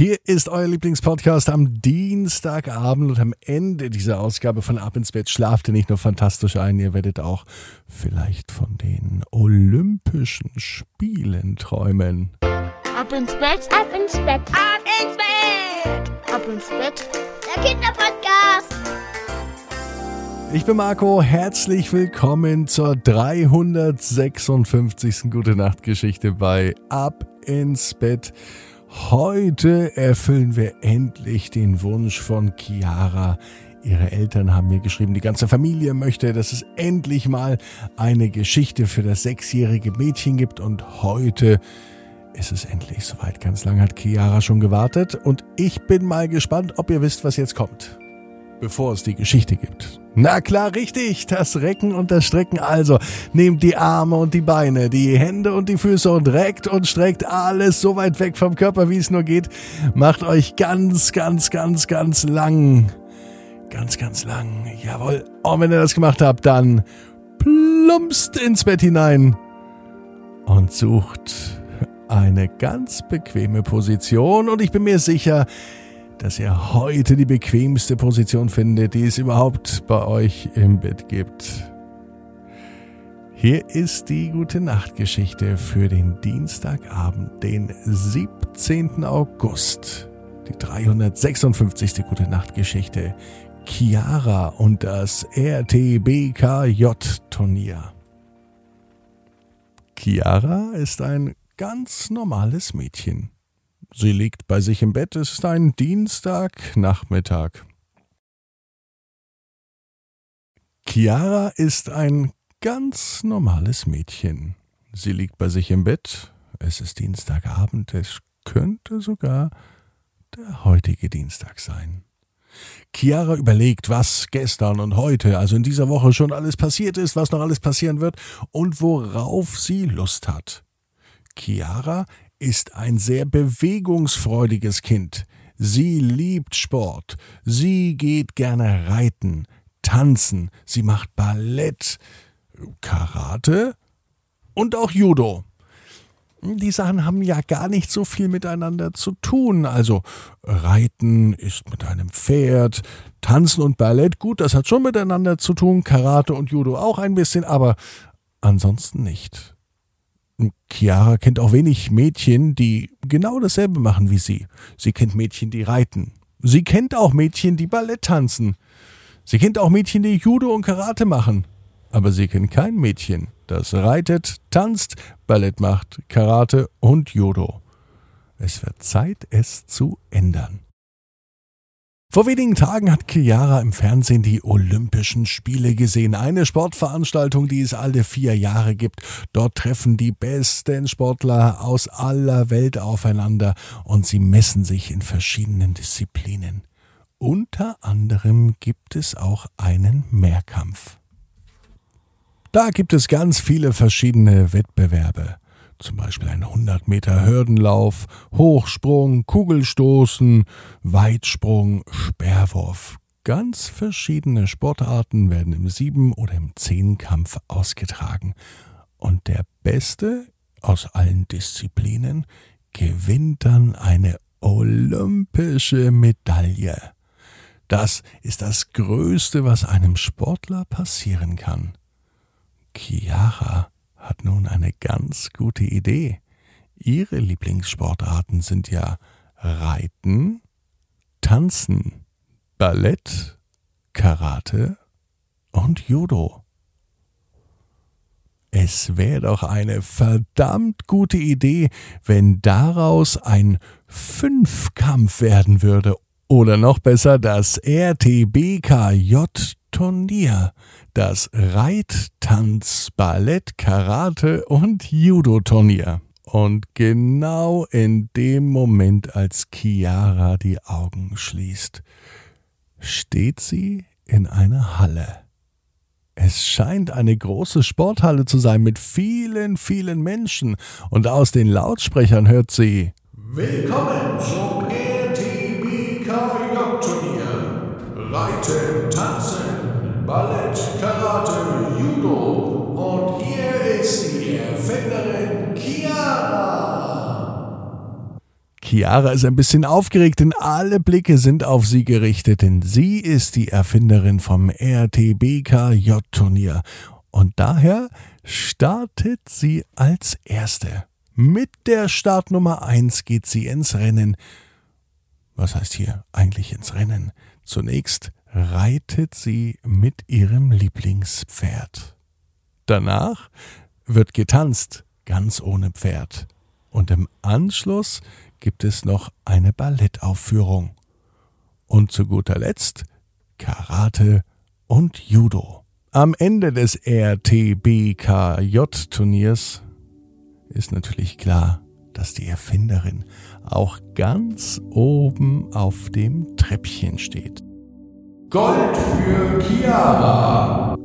Hier ist euer Lieblingspodcast am Dienstagabend und am Ende dieser Ausgabe von Ab ins Bett schlaft ihr nicht nur fantastisch ein, ihr werdet auch vielleicht von den Olympischen Spielen träumen. Ab ins Bett, ab ins Bett, ab ins Bett, ab ins Bett, der Kinderpodcast. Ich bin Marco, herzlich willkommen zur 356. Gute Nacht Geschichte bei Ab ins Bett. Heute erfüllen wir endlich den Wunsch von Chiara. Ihre Eltern haben mir geschrieben, die ganze Familie möchte, dass es endlich mal eine Geschichte für das sechsjährige Mädchen gibt und heute ist es endlich soweit. Ganz lange hat Chiara schon gewartet und ich bin mal gespannt, ob ihr wisst, was jetzt kommt bevor es die Geschichte gibt. Na klar, richtig, das Recken und das Strecken. Also, nehmt die Arme und die Beine, die Hände und die Füße und reckt und streckt alles so weit weg vom Körper, wie es nur geht. Macht euch ganz, ganz, ganz, ganz lang. Ganz, ganz lang. Jawohl. Und wenn ihr das gemacht habt, dann plumpst ins Bett hinein und sucht eine ganz bequeme Position. Und ich bin mir sicher, dass ihr heute die bequemste Position findet, die es überhaupt bei euch im Bett gibt. Hier ist die gute Nachtgeschichte für den Dienstagabend, den 17. August. Die 356. gute Nachtgeschichte. Chiara und das RTBKJ-Turnier. Chiara ist ein ganz normales Mädchen. Sie liegt bei sich im Bett. Es ist ein Dienstagnachmittag. Chiara ist ein ganz normales Mädchen. Sie liegt bei sich im Bett. Es ist Dienstagabend. Es könnte sogar der heutige Dienstag sein. Chiara überlegt, was gestern und heute, also in dieser Woche schon alles passiert ist, was noch alles passieren wird und worauf sie Lust hat. Chiara ist ein sehr bewegungsfreudiges Kind. Sie liebt Sport. Sie geht gerne reiten, tanzen. Sie macht Ballett, Karate und auch Judo. Die Sachen haben ja gar nicht so viel miteinander zu tun. Also Reiten ist mit einem Pferd, Tanzen und Ballett, gut, das hat schon miteinander zu tun, Karate und Judo auch ein bisschen, aber ansonsten nicht. Chiara kennt auch wenig Mädchen, die genau dasselbe machen wie sie. Sie kennt Mädchen, die reiten. Sie kennt auch Mädchen, die Ballett tanzen. Sie kennt auch Mädchen, die Judo und Karate machen. Aber sie kennt kein Mädchen, das reitet, tanzt, Ballett macht, Karate und Judo. Es wird Zeit, es zu ändern. Vor wenigen Tagen hat Chiara im Fernsehen die Olympischen Spiele gesehen, eine Sportveranstaltung, die es alle vier Jahre gibt. Dort treffen die besten Sportler aus aller Welt aufeinander und sie messen sich in verschiedenen Disziplinen. Unter anderem gibt es auch einen Mehrkampf. Da gibt es ganz viele verschiedene Wettbewerbe zum Beispiel ein 100 Meter Hürdenlauf, Hochsprung, Kugelstoßen, Weitsprung, Sperrwurf. Ganz verschiedene Sportarten werden im Sieben- oder im Zehnkampf ausgetragen. Und der Beste aus allen Disziplinen gewinnt dann eine olympische Medaille. Das ist das Größte, was einem Sportler passieren kann. Chiara hat nun eine ganz gute Idee. Ihre Lieblingssportarten sind ja Reiten, Tanzen, Ballett, Karate und Judo. Es wäre doch eine verdammt gute Idee, wenn daraus ein Fünfkampf werden würde. Oder noch besser das RTBKJ Turnier, das Reit-, Tanz-, Ballett-, Karate- und Judo-Turnier. Und genau in dem Moment, als Chiara die Augen schließt, steht sie in einer Halle. Es scheint eine große Sporthalle zu sein mit vielen, vielen Menschen, und aus den Lautsprechern hört sie Willkommen zum Reiten, tanzen, Ballett, Karate, Judo und hier ist die Erfinderin Chiara. Chiara ist ein bisschen aufgeregt, denn alle Blicke sind auf sie gerichtet, denn sie ist die Erfinderin vom RTBKJ-Turnier. Und daher startet sie als Erste. Mit der Startnummer 1 geht sie ins Rennen. Was heißt hier eigentlich ins Rennen? Zunächst reitet sie mit ihrem Lieblingspferd. Danach wird getanzt, ganz ohne Pferd. Und im Anschluss gibt es noch eine Ballettaufführung. Und zu guter Letzt Karate und Judo. Am Ende des RTBKJ-Turniers ist natürlich klar, dass die Erfinderin auch ganz oben auf dem Treppchen steht. Gold für Chiara.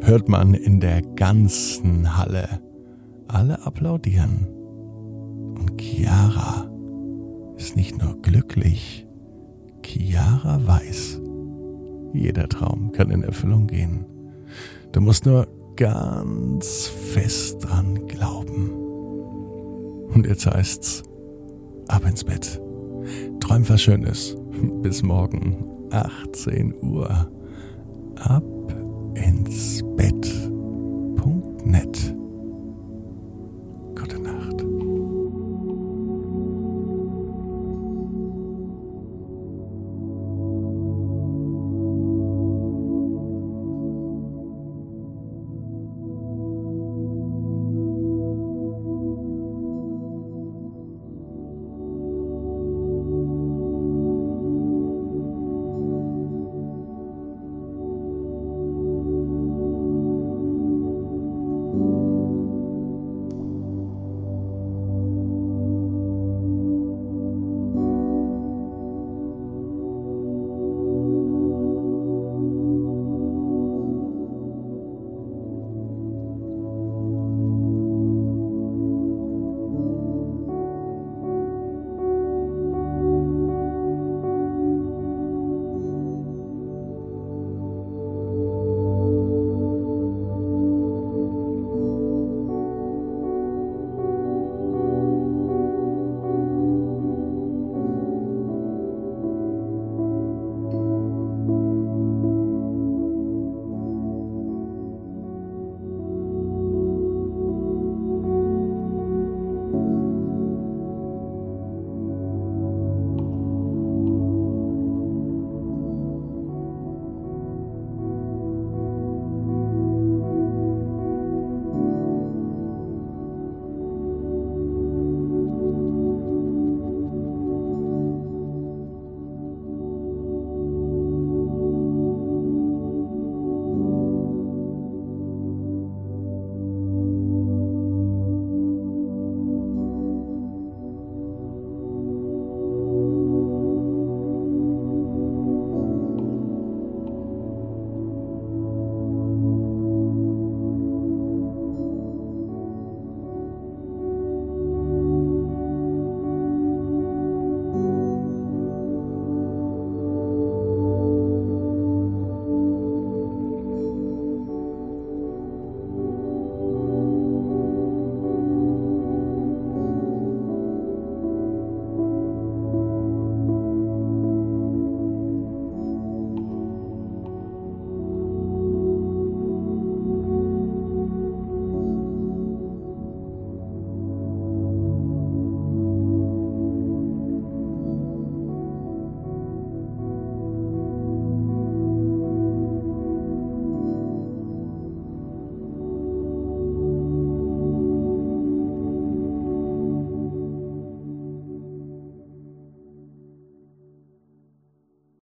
Hört man in der ganzen Halle. Alle applaudieren. Und Chiara ist nicht nur glücklich, Chiara weiß, jeder Traum kann in Erfüllung gehen. Du musst nur ganz fest dran glauben. Und jetzt heißt's, ab ins Bett. Träum was Schönes. Bis morgen, 18 Uhr. Ab ins Bett.net